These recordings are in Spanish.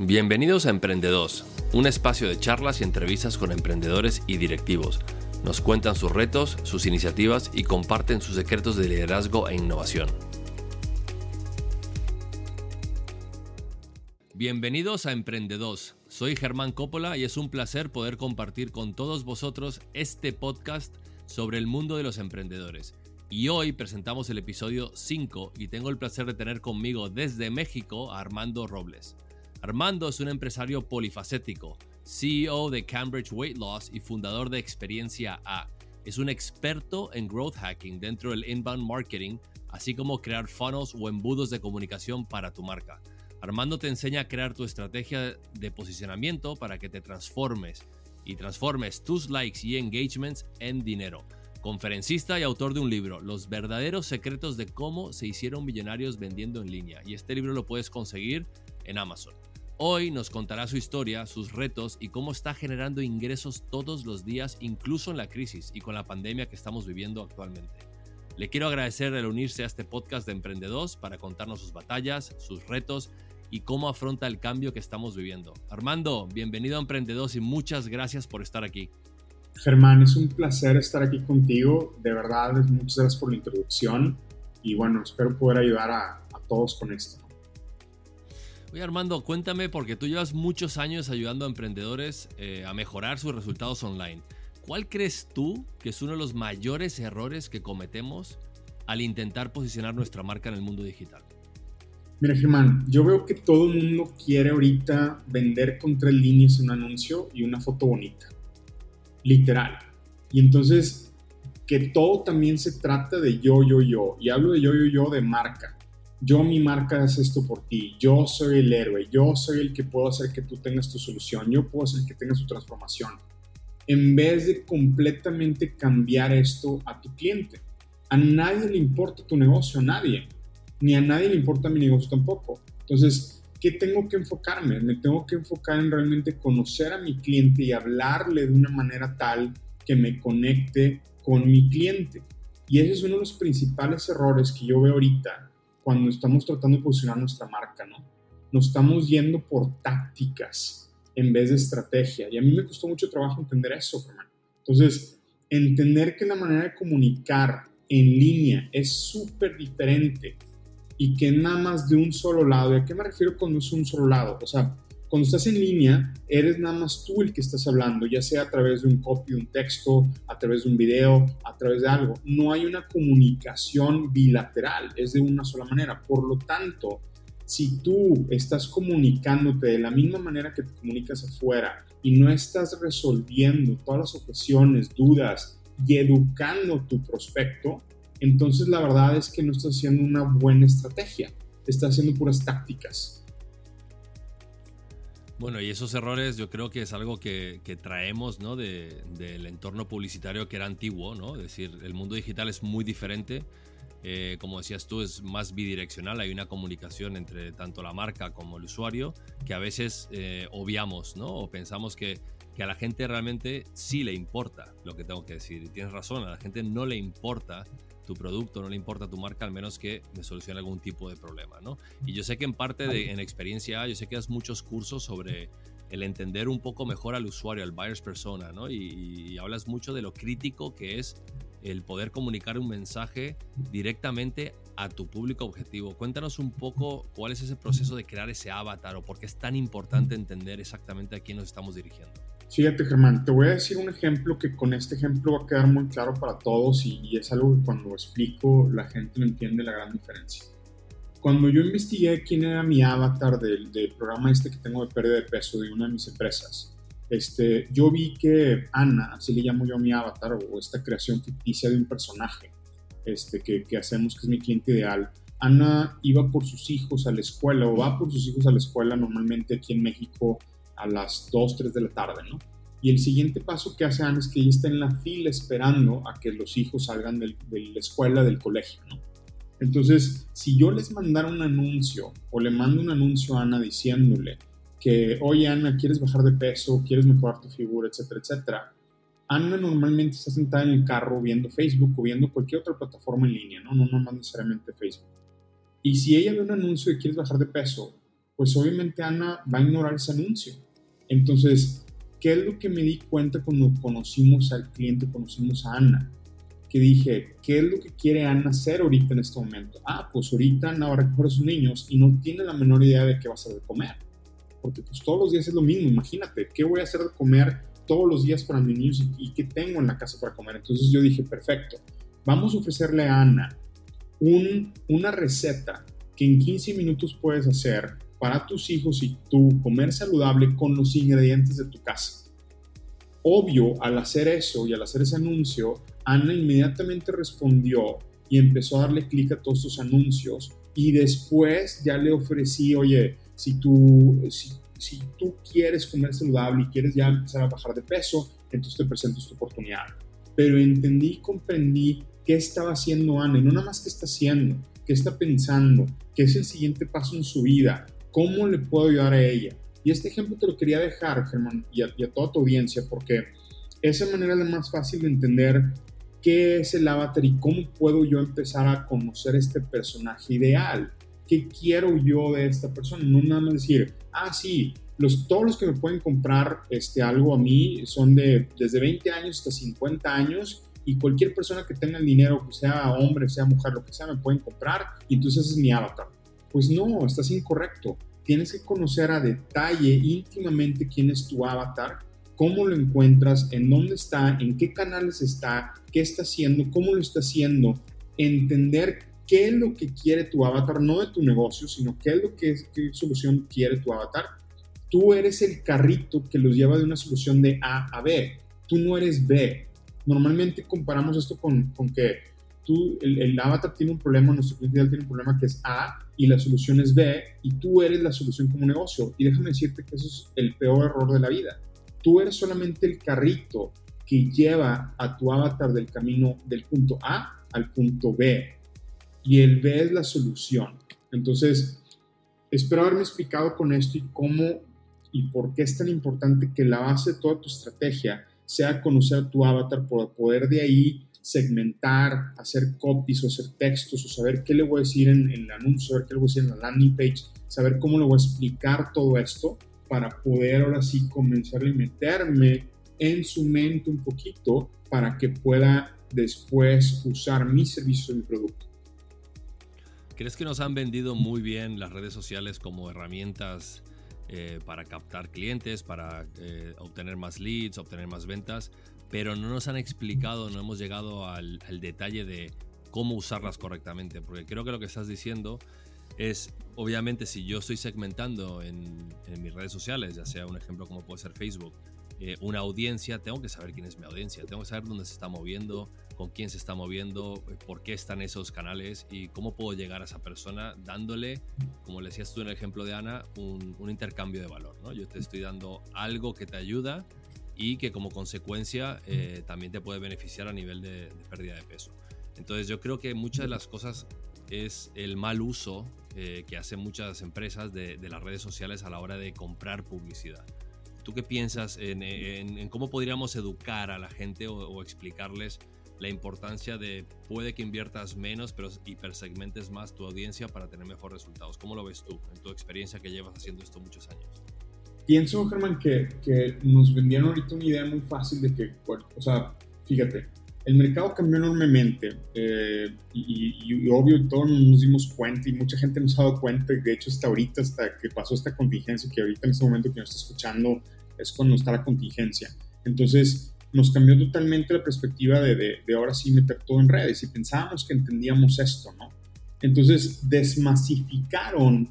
Bienvenidos a Emprendedos, un espacio de charlas y entrevistas con emprendedores y directivos. Nos cuentan sus retos, sus iniciativas y comparten sus secretos de liderazgo e innovación. Bienvenidos a Emprendedos. Soy Germán Coppola y es un placer poder compartir con todos vosotros este podcast sobre el mundo de los emprendedores. Y hoy presentamos el episodio 5 y tengo el placer de tener conmigo desde México a Armando Robles. Armando es un empresario polifacético, CEO de Cambridge Weight Loss y fundador de Experiencia A. Es un experto en growth hacking dentro del inbound marketing, así como crear funnels o embudos de comunicación para tu marca. Armando te enseña a crear tu estrategia de posicionamiento para que te transformes y transformes tus likes y engagements en dinero. Conferencista y autor de un libro, Los verdaderos secretos de cómo se hicieron millonarios vendiendo en línea. Y este libro lo puedes conseguir en Amazon. Hoy nos contará su historia, sus retos y cómo está generando ingresos todos los días, incluso en la crisis y con la pandemia que estamos viviendo actualmente. Le quiero agradecer el unirse a este podcast de Emprendedores para contarnos sus batallas, sus retos y cómo afronta el cambio que estamos viviendo. Armando, bienvenido a Emprendedores y muchas gracias por estar aquí. Germán, es un placer estar aquí contigo. De verdad, muchas gracias por la introducción y bueno, espero poder ayudar a, a todos con esto. Oye Armando, cuéntame, porque tú llevas muchos años ayudando a emprendedores eh, a mejorar sus resultados online. ¿Cuál crees tú que es uno de los mayores errores que cometemos al intentar posicionar nuestra marca en el mundo digital? Mira, Germán, yo veo que todo el mundo quiere ahorita vender con tres líneas un anuncio y una foto bonita. Literal. Y entonces, que todo también se trata de yo, yo, yo. Y hablo de yo, yo, yo de marca yo mi marca es esto por ti, yo soy el héroe, yo soy el que puedo hacer que tú tengas tu solución, yo puedo hacer que tengas tu transformación. En vez de completamente cambiar esto a tu cliente. A nadie le importa tu negocio, a nadie. Ni a nadie le importa mi negocio tampoco. Entonces, ¿qué tengo que enfocarme? Me tengo que enfocar en realmente conocer a mi cliente y hablarle de una manera tal que me conecte con mi cliente. Y ese es uno de los principales errores que yo veo ahorita cuando estamos tratando de posicionar nuestra marca, ¿no? Nos estamos yendo por tácticas en vez de estrategia. Y a mí me costó mucho trabajo entender eso, hermano. Entonces, entender que la manera de comunicar en línea es súper diferente y que nada más de un solo lado. ¿Y a qué me refiero cuando es un solo lado? O sea, cuando estás en línea, eres nada más tú el que estás hablando, ya sea a través de un copy, un texto, a través de un video, a través de algo. No hay una comunicación bilateral, es de una sola manera. Por lo tanto, si tú estás comunicándote de la misma manera que te comunicas afuera y no estás resolviendo todas las objeciones, dudas y educando tu prospecto, entonces la verdad es que no estás haciendo una buena estrategia, estás haciendo puras tácticas. Bueno, y esos errores yo creo que es algo que, traemos ¿no? del entorno publicitario que era antiguo, ¿no? Es decir, el mundo digital es muy diferente. Eh, como decías tú, es más bidireccional, hay una comunicación entre tanto la marca como el usuario que a veces eh, obviamos, ¿no? O pensamos que, que a la gente realmente sí le importa lo que tengo que decir. Y tienes razón, a la gente no le importa tu producto, no le importa tu marca, al menos que me solucione algún tipo de problema, ¿no? Y yo sé que en parte de en experiencia, yo sé que das muchos cursos sobre el entender un poco mejor al usuario, al buyer's persona, ¿no? Y, hablas mucho de lo crítico que es el poder comunicar un mensaje directamente a tu público objetivo. Cuéntanos un poco cuál es ese proceso de crear ese avatar o por qué es tan importante entender exactamente a quién nos estamos dirigiendo. Fíjate, Germán, te voy a decir un ejemplo que con este ejemplo va a quedar muy claro para todos y, es algo que cuando lo explico la gente no entiende la gran diferencia. Cuando yo investigué quién era mi avatar del, programa este que tengo de pérdida de peso de una de mis empresas, este, yo vi que Ana, así le llamo yo a mi avatar, o esta creación ficticia de un personaje este, que, que hacemos, que es mi cliente ideal, Ana iba por sus hijos a la escuela o va por sus hijos a la escuela normalmente aquí en México a las 2, 3 de la tarde, ¿no? Y el siguiente paso que hace Ana es que ella está en la fila esperando a que los hijos salgan de la escuela, del colegio, ¿no? Entonces, si yo les mandara un anuncio o le mando un anuncio a Ana diciéndole que, oye Ana, ¿quieres bajar de peso? ¿Quieres mejorar tu figura? Etcétera, etcétera. Ana normalmente está sentada en el carro viendo Facebook o viendo cualquier otra plataforma en línea, ¿no? No, no más necesariamente Facebook. Y si ella ve un anuncio de quieres bajar de peso, pues obviamente Ana va a ignorar ese anuncio. Entonces, ¿qué es lo que me di cuenta cuando conocimos al cliente, conocimos a Ana? Que dije, ¿qué es lo que quiere Ana hacer ahorita en este momento? Ah, pues ahorita Ana va a recoger a sus niños y no tiene la menor idea de qué va a hacer de comer. Porque pues todos los días es lo mismo, imagínate, ¿qué voy a hacer de comer todos los días para mis niños y, qué tengo en la casa para comer? Entonces yo dije, perfecto, vamos a ofrecerle a Ana un, una receta que en 15 minutos puedes hacer para tus hijos y tú comer saludable con los ingredientes de tu casa. Obvio, al hacer eso y al hacer ese anuncio, Ana inmediatamente respondió y empezó a darle clic a todos sus anuncios y después ya le ofrecí, oye, si tú, si, si tú quieres comer saludable y quieres ya empezar a bajar de peso, entonces te presento esta oportunidad. Pero entendí y comprendí qué estaba haciendo Ana y no nada más qué está haciendo, qué está pensando, qué es el siguiente paso en su vida, ¿Cómo le puedo ayudar a ella? Y este ejemplo te lo quería dejar, Germán, y a, toda tu audiencia, porque esa manera es la más fácil de entender qué es el avatar y cómo puedo yo empezar a conocer este personaje ideal. ¿Qué quiero yo de esta persona? No nada más decir, ah, sí, los, todos los que me pueden comprar este, algo a mí son de desde 20 años hasta 50 años y cualquier persona que tenga el dinero, que sea hombre, sea mujer, lo que sea, me pueden comprar y entonces ese es mi avatar. Pues no, estás incorrecto. Tienes que conocer a detalle, íntimamente, quién es tu avatar, cómo lo encuentras, en dónde está, en qué canales está, qué está haciendo, cómo lo está haciendo, entender qué es lo que quiere tu avatar, no de tu negocio, sino qué es lo que qué solución quiere tu avatar. Tú eres el carrito que los lleva de una solución de A a B. Tú no eres B. Normalmente comparamos esto con, con que tú, el, avatar tiene un problema, nuestro cliente tiene un problema que es A y la solución es B y tú eres la solución como negocio. Y déjame decirte que eso es el peor error de la vida. Tú eres solamente el carrito que lleva a tu avatar del camino del punto A al punto B. Y el B es la solución. Entonces, espero haberme explicado con esto y cómo y por qué es tan importante que la base de toda tu estrategia sea conocer a tu avatar por poder de ahí segmentar, hacer copies o hacer textos o saber qué le voy a decir en, el anuncio, saber qué le voy a decir en la landing page, saber cómo le voy a explicar todo esto para poder ahora sí comenzar a meterme en su mente un poquito para que pueda después usar mi servicio y mi producto. ¿Crees que nos han vendido muy bien las redes sociales como herramientas eh, para captar clientes, para eh, obtener más leads, obtener más ventas? Pero no nos han explicado, no hemos llegado al, detalle de cómo usarlas correctamente, porque creo que lo que estás diciendo es, obviamente, si yo estoy segmentando en, mis redes sociales, ya sea un ejemplo como puede ser Facebook, eh, una audiencia, tengo que saber quién es mi audiencia, tengo que saber dónde se está moviendo, con quién se está moviendo, eh, por qué están esos canales y cómo puedo llegar a esa persona dándole, como le decías tú en el ejemplo de Ana, un, un intercambio de valor. ¿no? Yo te estoy dando algo que te ayuda y que como consecuencia eh, también te puede beneficiar a nivel de, pérdida de peso. Entonces yo creo que muchas de las cosas es el mal uso eh, que hacen muchas empresas de, las redes sociales a la hora de comprar publicidad. ¿Tú qué piensas en, cómo podríamos educar a la gente o, explicarles la importancia de puede que inviertas menos, pero hipersegmentes más tu audiencia para tener mejores resultados? ¿Cómo lo ves tú en tu experiencia que llevas haciendo esto muchos años? Pienso, Germán, que, que, nos vendieron ahorita una idea muy fácil de que, o sea, fíjate, el mercado cambió enormemente eh, y, obvio todos nos dimos cuenta y mucha gente nos ha dado cuenta, de hecho hasta ahorita, hasta que pasó esta contingencia, que ahorita en este momento que nos está escuchando es cuando está la contingencia. Entonces nos cambió totalmente la perspectiva de, de, de ahora sí meter todo en redes y pensábamos que entendíamos esto, ¿no? Entonces desmasificaron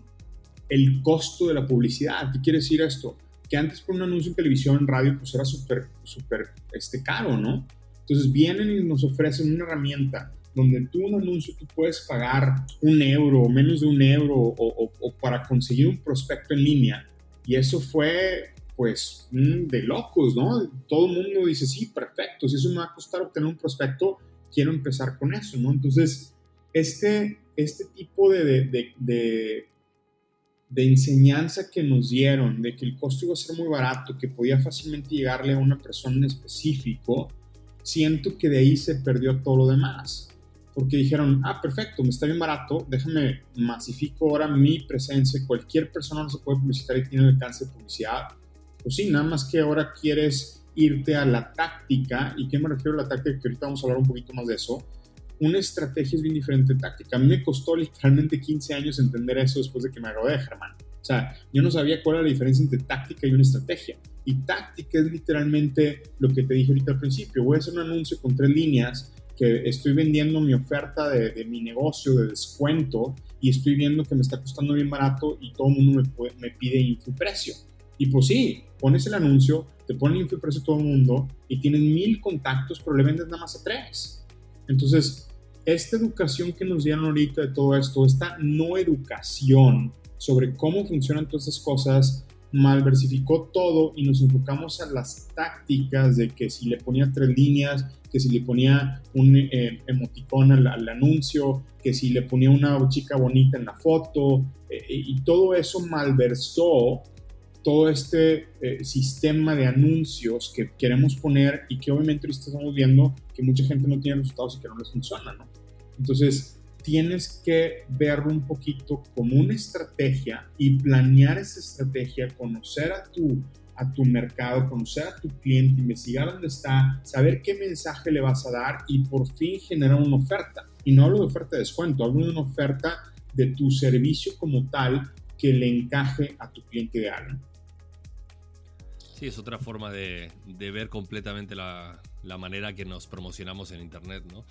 el costo de la publicidad. ¿Qué quiere decir esto? Que antes por un anuncio en televisión, radio, pues era súper, súper este, caro, ¿no? Entonces vienen y nos ofrecen una herramienta donde tú un anuncio tú puedes pagar un euro menos de un euro o, para conseguir un prospecto en línea. Y eso fue pues de locos, ¿no? Todo el mundo dice, sí, perfecto, si eso me va a costar obtener un prospecto, quiero empezar con eso, ¿no? Entonces, este, este tipo de enseñanza que nos dieron, de que el costo iba a ser muy barato, que podía fácilmente llegarle a una persona en específico, siento que de ahí se perdió todo lo demás. porque dijeron, ah, perfecto, me está bien barato, déjame masifico ahora mi presencia, cualquier persona no se puede publicitar y tiene alcance de publicidad. Pues sí, nada más que ahora quieres irte a la táctica, ¿y qué me refiero a la táctica? Que ahorita vamos a hablar un poquito más de eso. Una estrategia es bien diferente de táctica. A mí me costó literalmente 15 años entender eso después de que me gradué de Germán. O sea, yo no sabía cuál era la diferencia entre táctica y una estrategia. Y táctica es literalmente lo que te dije ahorita al principio. Voy a hacer un anuncio con tres líneas que estoy vendiendo mi oferta de, mi negocio de descuento y estoy viendo que me está costando bien barato y todo el mundo me, me pide infoprecio. Y pues sí, pones el anuncio, te ponen infoprecio todo el mundo y tienes mil contactos, pero le vendes nada más a tres. Entonces, esta educación que nos dieron ahorita de todo esto, esta no educación sobre cómo funcionan todas esas cosas, malversificó todo y nos enfocamos a las tácticas de que si le ponía tres líneas, que si le ponía un eh, emoticón al, anuncio, que si le ponía una chica bonita en la foto, eh, y todo eso malversó todo este eh, sistema de anuncios que queremos poner y que obviamente estamos viendo que mucha gente no tiene resultados y que no les funciona, ¿no? Entonces, tienes que verlo un poquito como una estrategia y planear esa estrategia, conocer a tu, a tu mercado, conocer a tu cliente, investigar dónde está, saber qué mensaje le vas a dar y por fin generar una oferta. Y no hablo de oferta de descuento, hablo de una oferta de tu servicio como tal que le encaje a tu cliente ideal. Sí, es otra forma de, de ver completamente la, la manera que nos promocionamos en Internet, ¿no?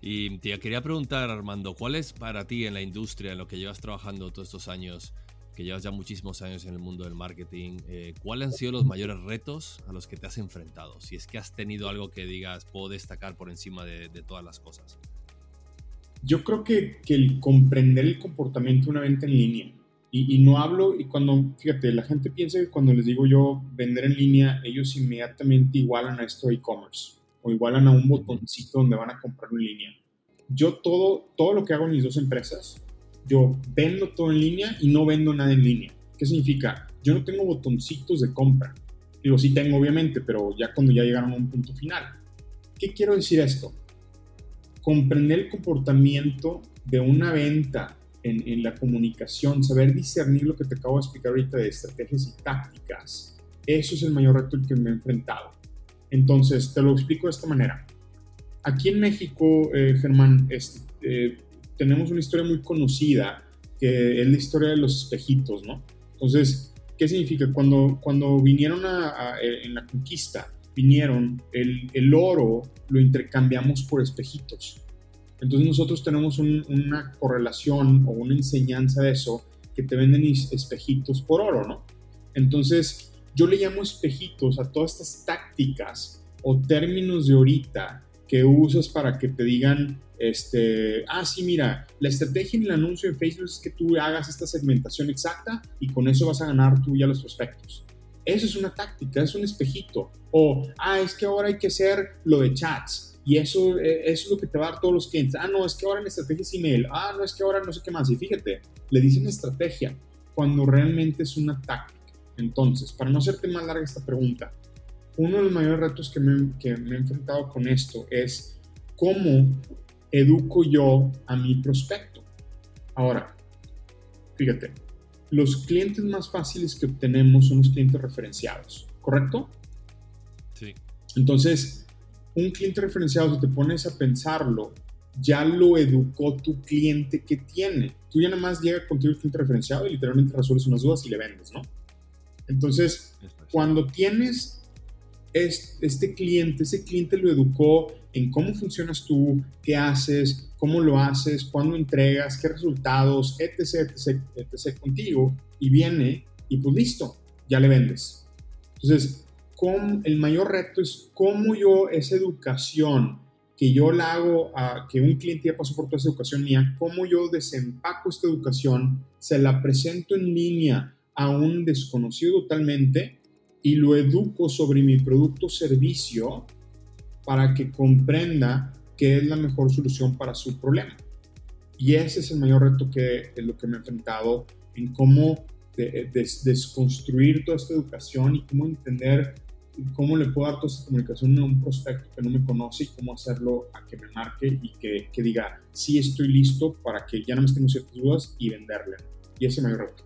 Y te quería preguntar, Armando, ¿cuál es para ti en la industria, en lo que llevas trabajando todos estos años, que llevas ya muchísimos años en el mundo del marketing, eh, cuáles han sido los mayores retos a los que te has enfrentado? Si es que has tenido algo que digas, puedo destacar por encima de, todas las cosas. Yo creo que, que, el comprender el comportamiento de una venta en línea, y, no hablo, y cuando, fíjate, la gente piensa que cuando les digo yo vender en línea, ellos inmediatamente igualan a esto e-commerce o igualan a un botoncito donde van a comprar en línea. Yo todo, todo lo que hago en mis dos empresas, yo vendo todo en línea y no vendo nada en línea. ¿Qué significa? Yo no tengo botoncitos de compra. Digo, sí tengo obviamente, pero ya cuando ya llegaron a un punto final. ¿Qué quiero decir esto? Comprender el comportamiento de una venta en, en, la comunicación, saber discernir lo que te acabo de explicar ahorita de estrategias y tácticas, eso es el mayor reto al que me he enfrentado. Entonces, te lo explico de esta manera. Aquí en México, eh, Germán, eh, tenemos una historia muy conocida, que es la historia de los espejitos, ¿no? Entonces, ¿qué significa? Cuando, cuando vinieron a, eh, en la conquista, vinieron, el, el, oro lo intercambiamos por espejitos. Entonces nosotros tenemos una correlación o una enseñanza de eso, que te venden espejitos por oro, ¿no? Entonces, yo le llamo espejitos a todas estas tácticas o términos de ahorita que usas para que te digan, este, ah, sí, mira, la estrategia en el anuncio de Facebook es que tú hagas esta segmentación exacta y con eso vas a ganar tú ya los prospectos. Eso es una táctica, es un espejito. O, ah, es que ahora hay que hacer lo de chats y eso, eh, eso es lo que te va a dar todos los clientes. Ah, no, es que ahora la estrategia es email. Ah, no, es que ahora no sé qué más. Y fíjate, le dicen estrategia cuando realmente es una táctica. Entonces, para no hacerte más larga esta pregunta, uno de los mayores retos que me, he enfrentado con esto es cómo educo yo a mi prospecto. Ahora, fíjate, los clientes más fáciles que obtenemos son los clientes referenciados, ¿correcto? Sí. Entonces, un cliente referenciado, si te pones a pensarlo, ya lo educó tu cliente que tiene. Tú ya nada más llega contigo el cliente referenciado y literalmente resuelves unas dudas y le vendes, ¿no? Entonces, cuando tienes este cliente, ese cliente lo educó en cómo funcionas tú, qué haces, cómo lo haces, cuándo entregas, qué resultados, etc, etc, etc contigo, y viene y pues listo, ya le vendes. Entonces, el mayor reto es cómo yo esa educación que yo la hago, a, que un cliente ya pasó por toda esa educación mía, cómo yo desempaco esta educación, se la presento en línea a un desconocido totalmente y lo educo sobre mi producto o servicio para que comprenda qué es la mejor solución para su problema. Y ese es el mayor reto que es lo que me he enfrentado en cómo desconstruir toda esta educación y cómo entender cómo le puedo dar toda esta comunicación a un prospecto que no me conoce y cómo hacerlo a que me marque y que, que diga, sí estoy listo para que ya no me tengo ciertas dudas y venderle. Y ese es mi reto.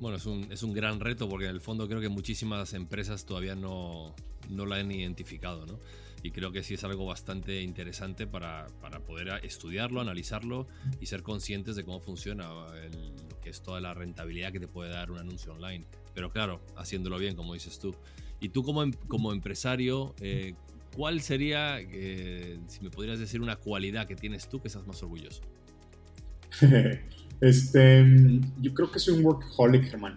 Bueno, es un, es un gran reto porque en el fondo creo que muchísimas empresas todavía no, no la han identificado, ¿no? Y creo que sí es algo bastante interesante para, para poder estudiarlo, analizarlo y ser conscientes de cómo funciona lo que es toda la rentabilidad que te puede dar un anuncio online. Pero claro, haciéndolo bien, como dices tú. Y tú como, em, como empresario, eh, ¿cuál sería, eh, si me podrías decir una cualidad que tienes tú que estás más orgulloso? Este, yo creo que soy un workaholic, Germán.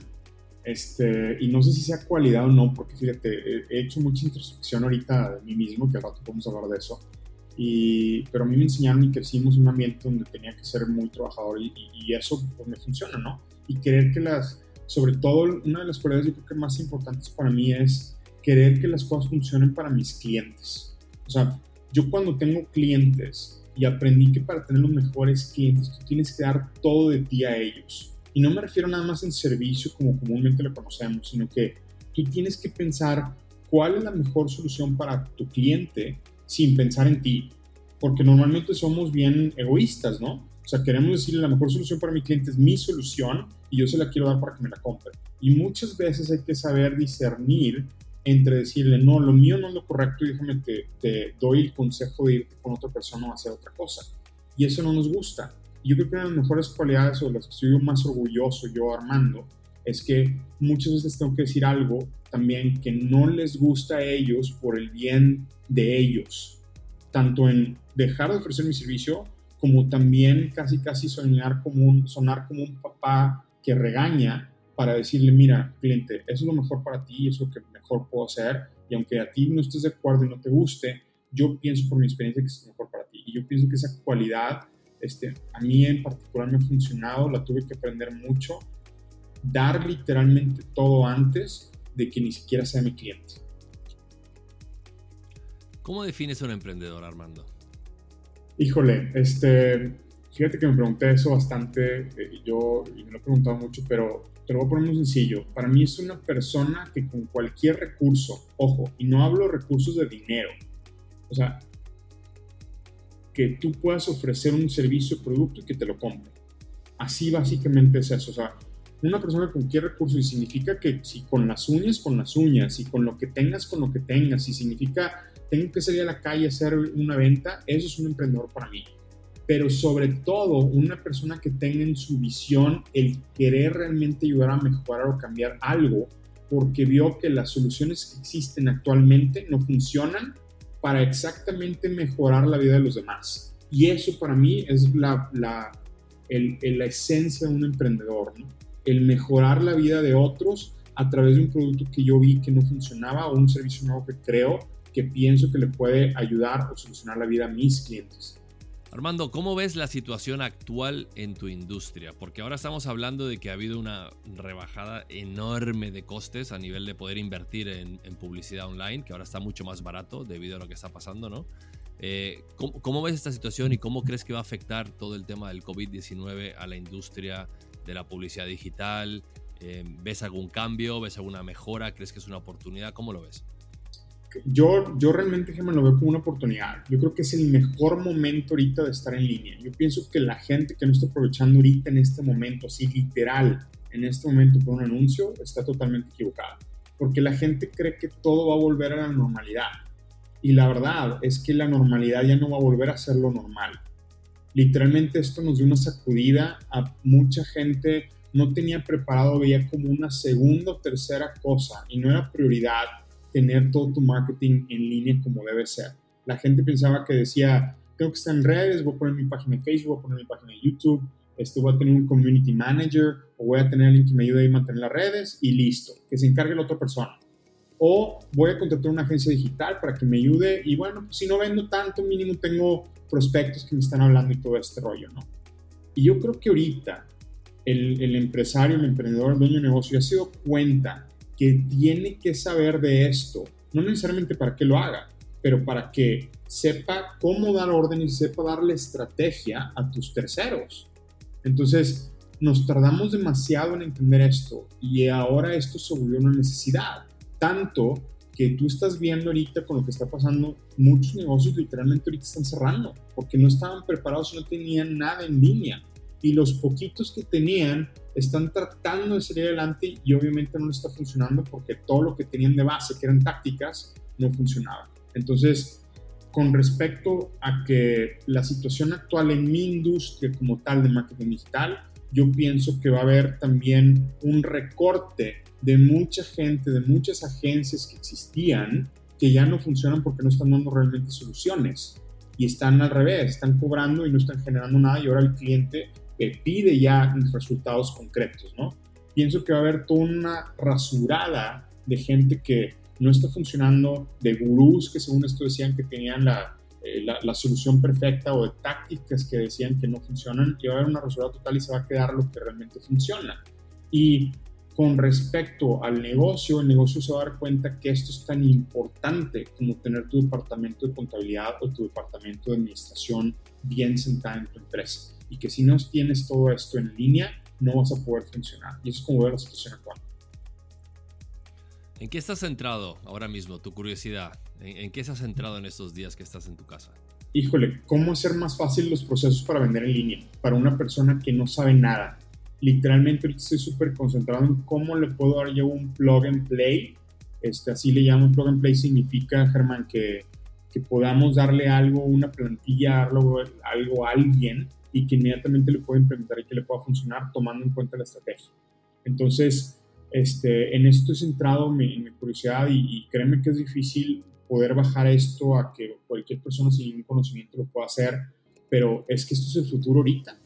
Este, y no sé si sea cualidad o no, porque fíjate, he hecho mucha introspección ahorita de mí mismo, que al rato podemos hablar de eso. Y, pero a mí me enseñaron y crecimos en un ambiente donde tenía que ser muy trabajador y, y, eso pues me funciona, ¿no? Y querer que las, sobre todo una de las cualidades yo creo que más importantes para mí es querer que las cosas funcionen para mis clientes. O sea, yo cuando tengo clientes y aprendí que para tener los mejores clientes tú tienes que dar todo de ti a ellos. Y no me refiero nada más en servicio como comúnmente lo conocemos, sino que tú tienes que pensar cuál es la mejor solución para tu cliente sin pensar en ti. Porque normalmente somos bien egoístas, ¿no? O sea, queremos decirle la mejor solución para mi cliente es mi solución y yo se la quiero dar para que me la compre. Y muchas veces hay que saber discernir entre decirle, no, lo mío no es lo correcto y déjame te, te doy el consejo de ir con otra persona o hacer otra cosa. Y eso no nos gusta. Y yo creo que una de las mejores cualidades o de las que estoy más orgulloso yo Armando es que muchas veces tengo que decir algo también que no les gusta a ellos por el bien de ellos, tanto en dejar de ofrecer mi servicio como también casi casi soñar como un, sonar como un papá que regaña para decirle, mira, cliente, eso es lo mejor para ti, eso es lo que mejor puedo hacer, y aunque a ti no estés de acuerdo y no te guste, yo pienso por mi experiencia que es mejor para ti. Y yo pienso que esa cualidad, este, a mí en particular me ha funcionado, la tuve que aprender mucho, dar literalmente todo antes de que ni siquiera sea mi cliente. ¿Cómo defines a un emprendedor, Armando? Híjole, este, fíjate que me pregunté eso bastante, eh, yo y me lo he preguntado mucho, pero te lo voy a poner muy sencillo. Para mí es una persona que con cualquier recurso, ojo, y no hablo recursos de dinero, o sea, que tú puedas ofrecer un servicio o producto y que te lo compre. Así básicamente es eso. O sea, una persona con cualquier recurso y significa que si con las uñas, con las uñas, y con lo que tengas, con lo que tengas, y significa tengo que salir a la calle a hacer una venta, eso es un emprendedor para mí pero sobre todo una persona que tenga en su visión el querer realmente ayudar a mejorar o cambiar algo porque vio que las soluciones que existen actualmente no funcionan para exactamente mejorar la vida de los demás. Y eso para mí es la, la, la esencia de un emprendedor, ¿no? el mejorar la vida de otros a través de un producto que yo vi que no funcionaba o un servicio nuevo que creo que pienso que le puede ayudar o solucionar la vida a mis clientes. Armando, ¿cómo ves la situación actual en tu industria? Porque ahora estamos hablando de que ha habido una rebajada enorme de costes a nivel de poder invertir en, publicidad online, que ahora está mucho más barato debido a lo que está pasando, ¿no? Eh, ¿cómo, ves esta situación y cómo crees que va a afectar todo el tema del COVID-19 a la industria de la publicidad digital? Eh, ¿Ves algún cambio? ¿Ves alguna mejora? ¿Crees que es una oportunidad? ¿Cómo lo ves? Yo, yo realmente me lo veo como una oportunidad. Yo creo que es el mejor momento ahorita de estar en línea. Yo pienso que la gente que no está aprovechando ahorita en este momento, así literal, en este momento por un anuncio, está totalmente equivocada. Porque la gente cree que todo va a volver a la normalidad. Y la verdad es que la normalidad ya no va a volver a ser lo normal. Literalmente esto nos dio una sacudida a mucha gente. No tenía preparado, veía como una segunda o tercera cosa y no era prioridad tener todo tu marketing en línea como debe ser. La gente pensaba que decía, tengo que estar en redes, voy a poner mi página de Facebook, voy a poner mi página de YouTube, este, voy a tener un community manager o voy a tener alguien que me ayude a mantener las redes y listo, que se encargue la otra persona. O voy a contratar una agencia digital para que me ayude y bueno, pues si no vendo tanto, mínimo tengo prospectos que me están hablando y todo este rollo, ¿no? Y yo creo que ahorita el, el empresario, el emprendedor, el dueño de negocio ya se dio cuenta que tiene que saber de esto, no necesariamente para que lo haga, pero para que sepa cómo dar orden y sepa darle estrategia a tus terceros. Entonces, nos tardamos demasiado en entender esto y ahora esto se volvió una necesidad. Tanto que tú estás viendo ahorita con lo que está pasando, muchos negocios literalmente ahorita están cerrando porque no estaban preparados, no tenían nada en línea. Y los poquitos que tenían están tratando de salir adelante y obviamente no está funcionando porque todo lo que tenían de base, que eran tácticas, no funcionaba. Entonces, con respecto a que la situación actual en mi industria como tal de marketing digital, yo pienso que va a haber también un recorte de mucha gente, de muchas agencias que existían, que ya no funcionan porque no están dando realmente soluciones. Y están al revés, están cobrando y no están generando nada y ahora el cliente pide ya resultados concretos, ¿no? Pienso que va a haber toda una rasurada de gente que no está funcionando, de gurús que según esto decían que tenían eh, la, la, solución perfecta o de tácticas que decían que no funcionan, y va a haber una rasurada total y se va a quedar lo que realmente funciona. Y con respecto al negocio, el negocio se va a dar cuenta que esto es tan importante como tener tu departamento de contabilidad o tu departamento de administración bien sentado en tu empresa. Y que si no tienes todo esto en línea, no vas a poder funcionar. Y eso es como ver la situación actual. ¿En qué estás centrado ahora mismo? Tu curiosidad. ¿En, qué estás centrado en estos días que estás en tu casa? Híjole, ¿cómo hacer más fácil los procesos para vender en línea? Para una persona que no sabe nada. Literalmente estoy súper concentrado en cómo le puedo dar yo un plug and play. Este, así le llamo plug and play. Significa, Germán, que, que podamos darle algo, una plantilla, algo, algo a alguien y que inmediatamente le pueda implementar y que le pueda funcionar tomando en cuenta la estrategia. Entonces, este, en esto he centrado mi, mi curiosidad y, créeme que es difícil poder bajar esto a que cualquier persona sin ningún conocimiento lo pueda hacer, pero es que esto es el futuro ahorita.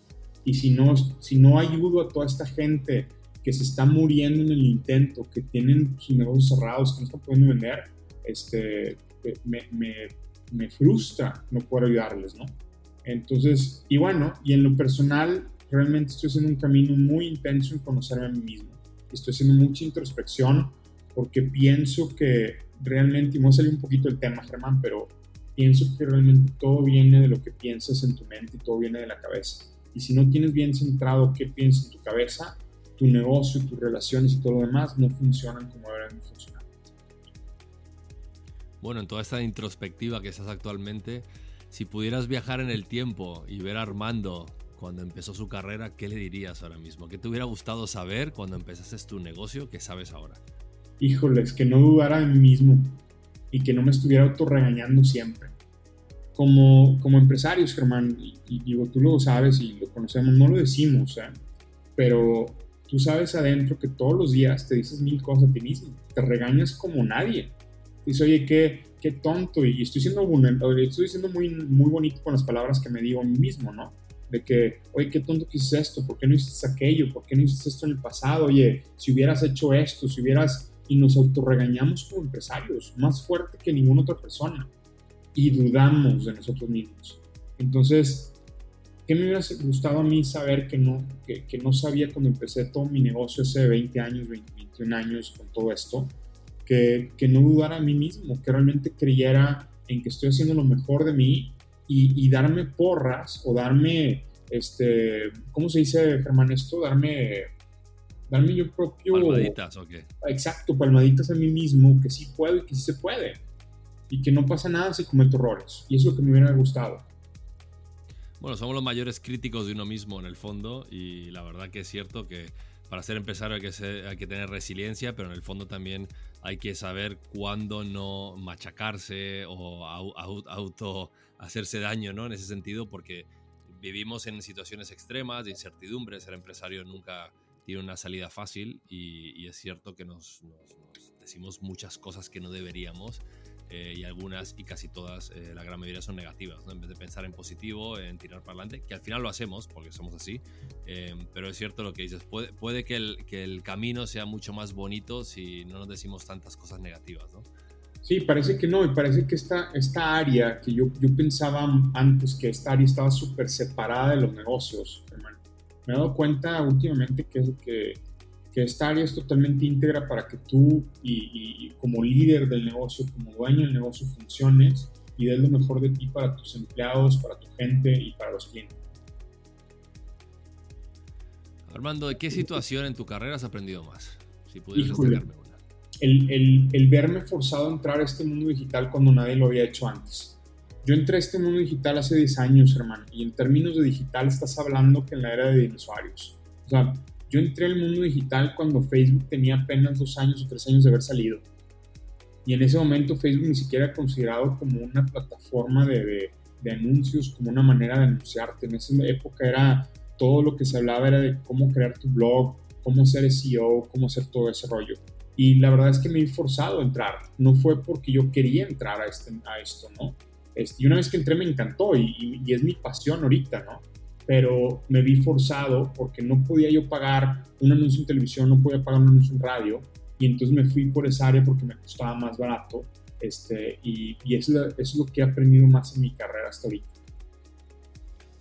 Y si no, si no ayudo a toda esta gente que se está muriendo en el intento, que tienen sus negocios cerrados, que no están pudiendo vender, este, me, frustra no poder ayudarles, ¿no? Entonces, y bueno, y en lo personal, realmente estoy haciendo un camino muy intenso en conocerme a mí mismo estoy haciendo mucha introspección porque pienso que realmente, y me a un poquito del tema, Germán, pero pienso que realmente todo viene de lo que piensas en tu mente y todo viene de la cabeza. Y si no tienes bien centrado qué piensas en tu cabeza, tu negocio, tus relaciones y todo lo demás no funcionan como deben funcionar. Bueno, en toda esta introspectiva que estás actualmente, si pudieras viajar en el tiempo y ver a Armando cuando empezó su carrera, ¿qué le dirías ahora mismo? ¿Qué te hubiera gustado saber cuando empezaste tu negocio que sabes ahora? Híjoles, que no dudara de mí mismo y que no me estuviera autorregañando siempre. Como, como empresarios, Germán, y, digo, tú lo sabes y lo conocemos, no lo decimos, ¿eh? pero tú sabes adentro que todos los días te dices mil cosas a ti mismo, te regañas como nadie. Dices, oye, qué, qué tonto, y estoy siendo, estoy siendo muy, muy bonito con las palabras que me digo a mí mismo, ¿no? de que, oye, qué tonto que hiciste esto, ¿por qué no hiciste aquello? ¿Por qué no hiciste esto en el pasado? Oye, si hubieras hecho esto, si hubieras... Y nos autorregañamos como empresarios, más fuerte que ninguna otra persona. Y dudamos de nosotros mismos. Entonces, ¿qué me hubiera gustado a mí saber que no, que, que no sabía cuando empecé todo mi negocio hace 20 años, 21 años con todo esto? Que, que no dudara a mí mismo, que realmente creyera en que estoy haciendo lo mejor de mí y, darme porras o darme, este, ¿cómo se dice, Germán, esto? Darme, darme yo propio... Palmaditas, ok. Exacto, palmaditas a mí mismo, que sí puedo y que sí se puede. Y que no pasa nada si cometo errores. Y eso es lo que me hubiera gustado. Bueno, somos los mayores críticos de uno mismo en el fondo y la verdad que es cierto que para ser empresario hay que, hay que tener resiliencia, pero en el fondo también hay que saber cuándo no machacarse o auto hacerse daño, ¿no? En ese sentido, porque vivimos en situaciones extremas de incertidumbre, ser empresario nunca tiene una salida fácil y, es cierto que nos, decimos muchas cosas que no deberíamos eh, y algunas y casi todas, eh, la gran mayoría son negativas, ¿no? En vez de pensar en positivo, en tirar para adelante, que al final lo hacemos porque somos así, eh, pero es cierto lo que dices, puede, puede que, el, que el camino sea mucho más bonito si no nos decimos tantas cosas negativas, ¿no? Sí, parece que no, y parece que esta, esta área que yo, yo pensaba antes que esta área estaba súper separada de los negocios, hermano. Me he dado cuenta últimamente que, que que esta área es totalmente íntegra para que tú y, como líder del negocio, como dueño del negocio funciones y des lo mejor de ti para tus empleados, para tu gente y para los clientes. Armando, ¿de qué situación en tu carrera has aprendido más? Si pudieras destacarme una. el, el, verme forzado a entrar a este mundo digital cuando nadie lo había hecho antes. Yo entré a este mundo digital hace 10 años, hermano, y en términos de digital estás hablando que en la era de dinosaurios. O sea, yo entré al mundo digital cuando Facebook tenía apenas dos años o tres años de haber salido. Y en ese momento Facebook ni siquiera era considerado como una plataforma de, anuncios, como una manera de anunciarte. En esa época era todo lo que se hablaba era de cómo crear tu blog, cómo ser SEO, cómo hacer todo ese rollo. Y la verdad es que me he forzado a entrar. No fue porque yo quería entrar a, este, a esto, ¿no? Este, y una vez que entré me encantó y, es mi pasión ahorita, ¿no? Pero me vi forzado porque no podía yo pagar un anuncio en televisión, no podía pagar un anuncio en radio. Y entonces me fui por esa área porque me costaba más barato. Este, y, y eso, eso es lo que he aprendido más en mi carrera hasta ahorita.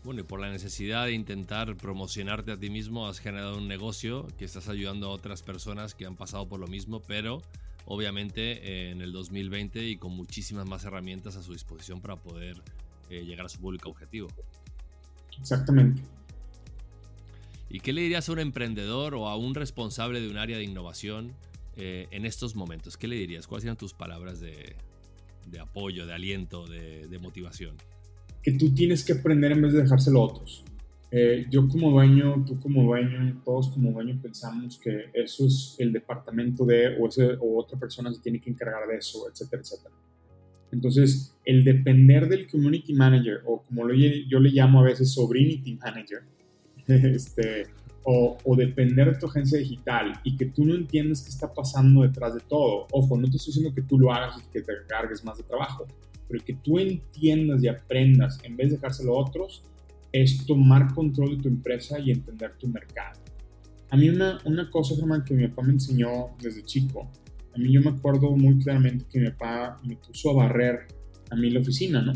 Bueno, y por la necesidad de intentar promocionarte a ti mismo, has generado un negocio que estás ayudando a otras personas que han pasado por lo mismo, pero obviamente en el 2020 y con muchísimas más herramientas a su disposición para poder eh, llegar a su público objetivo. Exactamente. ¿Y qué le dirías a un emprendedor o a un responsable de un área de innovación eh, en estos momentos? ¿Qué le dirías? ¿Cuáles serían tus palabras de, apoyo, de aliento, de, de motivación? que tú tienes que aprender en vez de dejárselo a otros. Eh, yo como dueño, tú como dueño, todos como dueño pensamos que eso es el departamento de o, ese, o otra persona se tiene que encargar de eso, etcétera, etcétera. Entonces, el depender del community manager o como lo, yo le llamo a veces sobrinity manager, este, o, o, depender de tu agencia digital y que tú no entiendes qué está pasando detrás de todo. Ojo, no te estoy diciendo que tú lo hagas y que te cargues más de trabajo, pero que tú entiendas y aprendas en vez de dejárselo a otros, es tomar control de tu empresa y entender tu mercado. A mí una, una cosa, Germán, que mi papá me enseñó desde chico, a mí yo me acuerdo muy claramente que mi papá me puso a barrer a mí la oficina, ¿no?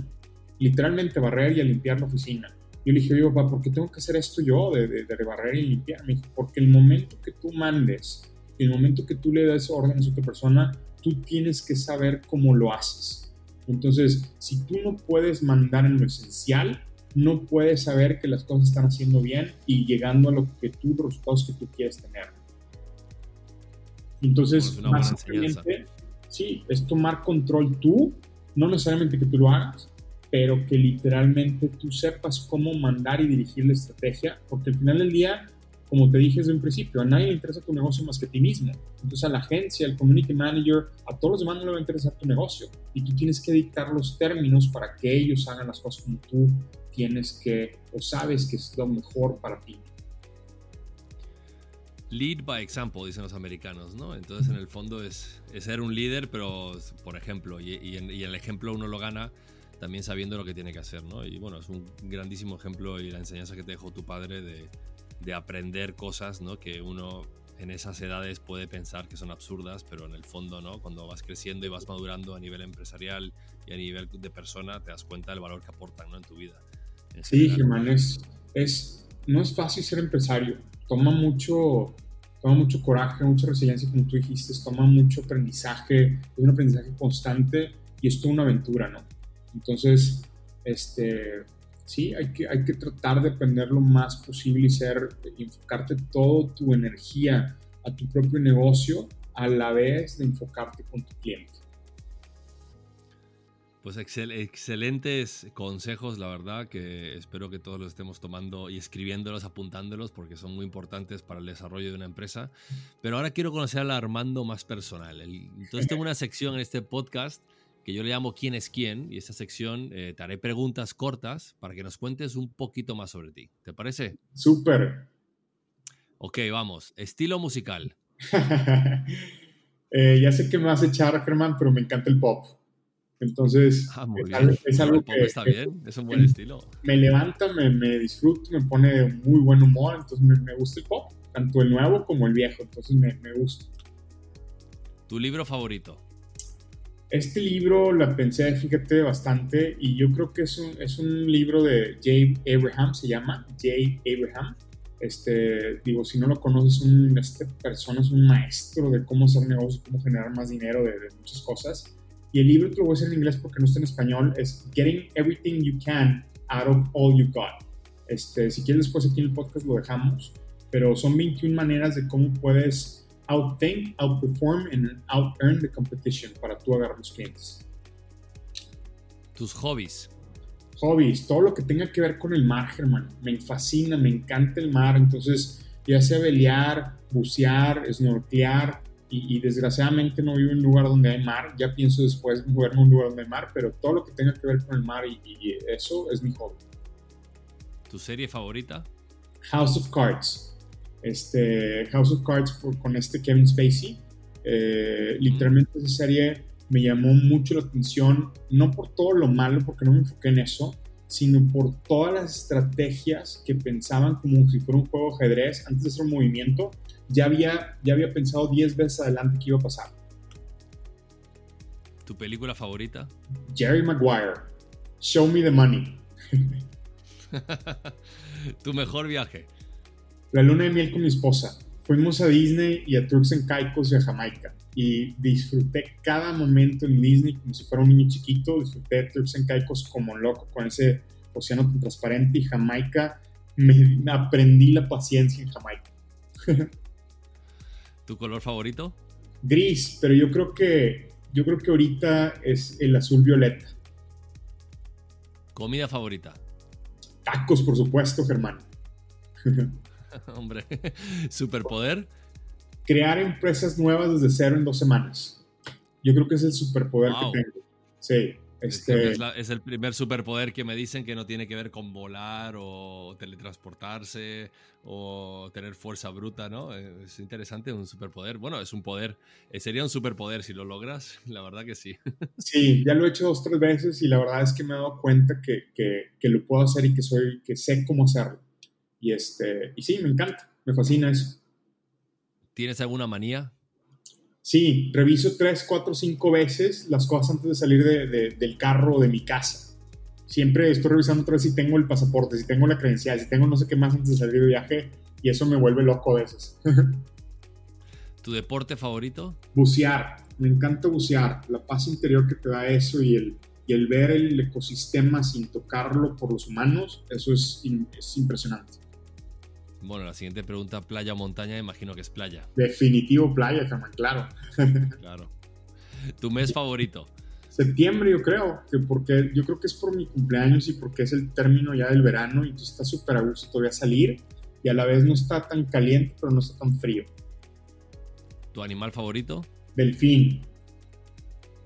Literalmente barrer y a limpiar la oficina. Yo le dije, oye, papá, ¿por qué tengo que hacer esto yo de, de, de barrer y limpiar? Me dijo, porque el momento que tú mandes, el momento que tú le das órdenes a otra persona, tú tienes que saber cómo lo haces. Entonces, si tú no puedes mandar en lo esencial, no puedes saber que las cosas están haciendo bien y llegando a lo que tú, los resultados que tú quieres tener. Entonces, básicamente, sí, es tomar control tú, no necesariamente que tú lo hagas, pero que literalmente tú sepas cómo mandar y dirigir la estrategia, porque al final del día como te dije desde un principio, a nadie le interesa tu negocio más que a ti mismo. Entonces a la agencia, al community manager, a todos los demás no le va a interesar tu negocio. Y tú tienes que dictar los términos para que ellos hagan las cosas como tú tienes que o sabes que es lo mejor para ti. Lead by example, dicen los americanos, ¿no? Entonces en el fondo es, ser un líder, pero por ejemplo, y, y, en, y el ejemplo uno lo gana también sabiendo lo que tiene que hacer, ¿no? Y bueno, es un grandísimo ejemplo y la enseñanza que te dejó tu padre de de aprender cosas ¿no? que uno en esas edades puede pensar que son absurdas, pero en el fondo, ¿no? Cuando vas creciendo y vas madurando a nivel empresarial y a nivel de persona, te das cuenta del valor que aportan ¿no? en tu vida. sí, Germán, es, es, no es fácil ser empresario. Toma mucho, toma mucho coraje, mucha resiliencia, como tú dijiste, toma mucho aprendizaje, es un aprendizaje constante y es toda una aventura, ¿no? Entonces, este, ¿sí? Hay que, hay que tratar de aprender lo más posible y ser, enfocarte toda tu energía a tu propio negocio a la vez de enfocarte con tu cliente. Pues excelentes consejos, la verdad, que espero que todos los estemos tomando y escribiéndolos, apuntándolos, porque son muy importantes para el desarrollo de una empresa. Pero ahora quiero conocer al Armando más personal. Entonces tengo una sección en este podcast que yo le llamo ¿Quién es quién? Y esta sección eh, te haré preguntas cortas para que nos cuentes un poquito más sobre ti. ¿Te parece? Súper. Ok, vamos. Estilo musical. Eh, ya sé que me vas a echar, Germán, pero me encanta el pop. Entonces, ah, es, algo, que, está bien, es un buen estilo. Me levanta, me, me disfruto, me pone de muy buen humor, entonces me, me, gusta el pop, tanto el nuevo como el viejo, entonces me, me gusta. ¿Tu libro favorito? Este libro la pensé, fíjate, bastante y yo creo que es un, es un libro de Jay Abraham, se llama Jay Abraham. Este, digo, si no lo conoces, un, este persona es un maestro de cómo hacer negocios, cómo generar más dinero, de, muchas cosas. Y el libro te lo voy a decir en inglés porque no está en español, es Getting Everything You Can Out of All You Got. Este, si quieres después aquí en el podcast lo dejamos, pero son 21 maneras de cómo puedes outthink, outperform and out-earn the competition para tú agarrar los clientes. Tus hobbies. Hobbies, todo lo que tenga que ver con el mar, Germán. Me fascina, me encanta el mar. Entonces, ya sea velear, bucear, snorkear, y, desgraciadamente no vivo en un lugar donde hay mar. Ya pienso después moverme a un lugar donde hay mar, pero todo lo que tenga que ver con el mar y, eso es mi hobby. ¿Tu serie favorita? House of Cards. Este, House of Cards con este Kevin Spacey. Eh, literalmente esa serie me llamó mucho la atención, no por todo lo malo, porque no me enfoqué en eso, sino por todas las estrategias que pensaban como si fuera un juego de ajedrez antes de hacer un movimiento ya había, ya había pensado 10 veces adelante qué iba a pasar. ¿Tu película favorita? Jerry Maguire. Show me the money. ¿Tu mejor viaje? La luna de miel con mi esposa. Fuimos a Disney y a Turks and Caicos y a Jamaica. Y disfruté cada momento en Disney como si fuera un niño chiquito. Disfruté de Turks and Caicos como loco con ese océano tan transparente. Y Jamaica, me aprendí la paciencia en Jamaica. ¿Tu color favorito? Gris, pero yo creo que yo creo que ahorita es el azul violeta. ¿Comida favorita? Tacos, por supuesto, Germán. Hombre, superpoder. Crear empresas nuevas desde cero en dos semanas. Yo creo que es el superpoder que tengo. Sí. Este... Es, el primer superpoder que me dicen que no tiene que ver con volar o teletransportarse o tener fuerza bruta, ¿no? Es interesante un superpoder. Bueno, es un poder. Eh, sería un superpoder si lo logras, la verdad que sí. Sí, ya lo he hecho dos, tres veces y la verdad es que me he dado cuenta que, que, que lo puedo hacer y que, soy, que sé cómo hacerlo. Y, este, y sí, me encanta, me fascina eso. ¿Tienes alguna manía? Sí, reviso tres, cuatro, cinco veces las cosas antes de salir del carro o de mi casa. Siempre estoy revisando otra vez si tengo el pasaporte, si tengo la credencial, si tengo no sé qué más antes de salir de viaje y eso me vuelve loco a veces. ¿Tu deporte favorito? Bucear. Me encanta bucear. La paz interior que te da eso y el, y el ver el ecosistema sin tocarlo por los humanos, eso es, es impresionante. Bueno, la siguiente pregunta, playa o montaña, imagino que es playa. Definitivo playa, claro. claro. ¿Tu mes favorito? Septiembre, yo creo, que porque yo creo que es por mi cumpleaños y porque es el término ya del verano y entonces está súper a gusto todavía salir y a la vez no está tan caliente, pero no está tan frío. ¿Tu animal favorito? Delfín.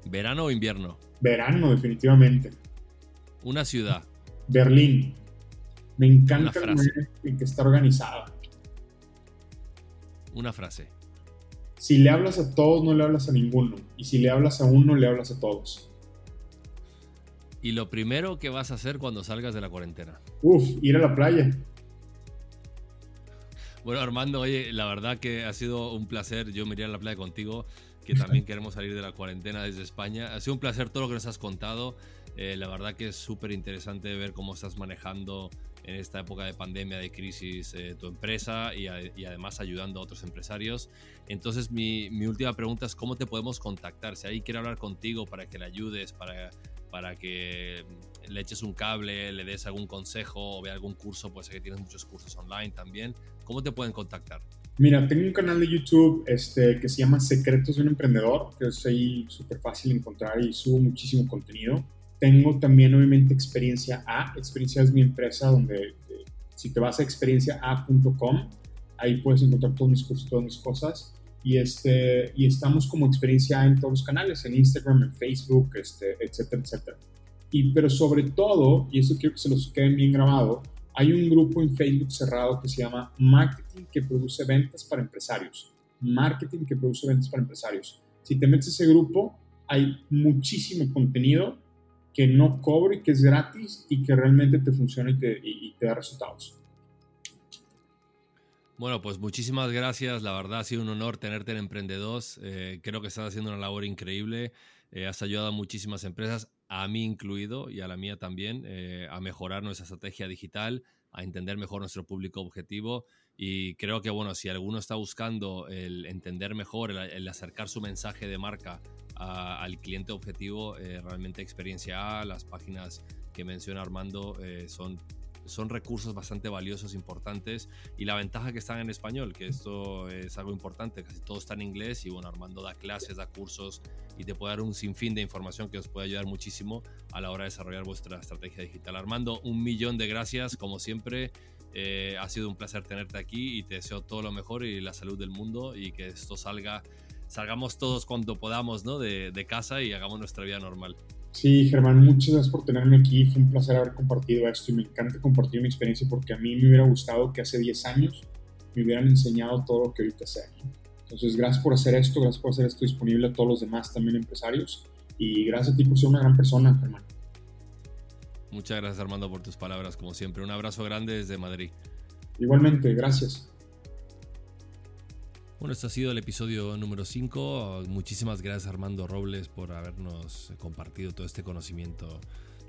¿Verano o invierno? Verano, definitivamente. ¿Una ciudad? Berlín. Me encanta en que está organizada. Una frase. Si le hablas a todos, no le hablas a ninguno. Y si le hablas a uno, le hablas a todos. Y lo primero que vas a hacer cuando salgas de la cuarentena. Uf, ir a la playa. Bueno, Armando, oye, la verdad que ha sido un placer. Yo me iría a la playa contigo, que también queremos salir de la cuarentena desde España. Ha sido un placer todo lo que nos has contado. Eh, la verdad que es súper interesante ver cómo estás manejando en esta época de pandemia, de crisis, eh, tu empresa y, además ayudando a otros empresarios. Entonces mi, última pregunta es cómo te podemos contactar. Si alguien quiere hablar contigo para que le ayudes, para, para que le eches un cable, le des algún consejo o vea algún curso, pues sé que tienes muchos cursos online también, ¿cómo te pueden contactar? Mira, tengo un canal de YouTube este, que se llama Secretos de un Emprendedor, que es ahí súper fácil de encontrar y subo muchísimo contenido. Tengo también, obviamente, Experiencia A. Experiencia es mi empresa donde eh, si te vas a experienciaa.com, ahí puedes encontrar todos mis cursos, todas mis cosas. Y, este, y estamos como Experiencia A en todos los canales, en Instagram, en Facebook, este, etcétera, etcétera. Y, pero sobre todo, y eso quiero que se los quede bien grabado, hay un grupo en Facebook cerrado que se llama Marketing que produce ventas para empresarios. Marketing que produce ventas para empresarios. Si te metes a ese grupo, hay muchísimo contenido que no cobro y que es gratis y que realmente te funciona y te, da resultados. Bueno, pues muchísimas gracias. La verdad ha sido un honor tenerte en Emprendedos. Eh, creo que estás haciendo una labor increíble. Eh, has ayudado a muchísimas empresas, a mí incluido y a la mía también, eh, a mejorar nuestra estrategia digital, a entender mejor nuestro público objetivo. Y creo que, bueno, si alguno está buscando el entender mejor, el acercar su mensaje de marca al cliente objetivo, eh, realmente experiencia A, las páginas que menciona Armando eh, son son recursos bastante valiosos, importantes y la ventaja que están en español, que esto es algo importante, casi todo está en inglés y bueno, Armando da clases, da cursos y te puede dar un sinfín de información que os puede ayudar muchísimo a la hora de desarrollar vuestra estrategia digital. Armando, un millón de gracias, como siempre. Eh, ha sido un placer tenerte aquí y te deseo todo lo mejor y la salud del mundo y que esto salga, salgamos todos cuando podamos ¿no? de, de casa y hagamos nuestra vida normal. Sí, Germán, muchas gracias por tenerme aquí. Fue un placer haber compartido esto y me encanta compartir mi experiencia porque a mí me hubiera gustado que hace 10 años me hubieran enseñado todo lo que ahorita sé. Entonces, gracias por hacer esto, gracias por hacer esto disponible a todos los demás también empresarios y gracias a ti por ser una gran persona, Germán. Muchas gracias Armando por tus palabras, como siempre. Un abrazo grande desde Madrid. Igualmente, gracias. Bueno, este ha sido el episodio número 5. Muchísimas gracias Armando Robles por habernos compartido todo este conocimiento.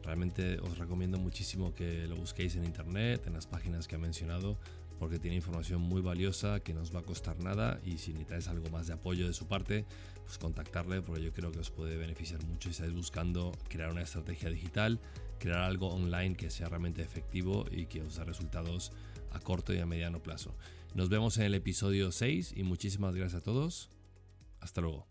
Realmente os recomiendo muchísimo que lo busquéis en internet, en las páginas que ha mencionado, porque tiene información muy valiosa que no os va a costar nada y si necesitáis algo más de apoyo de su parte, pues contactarle porque yo creo que os puede beneficiar mucho si estáis buscando crear una estrategia digital, crear algo online que sea realmente efectivo y que os dé resultados a corto y a mediano plazo. Nos vemos en el episodio 6 y muchísimas gracias a todos. Hasta luego.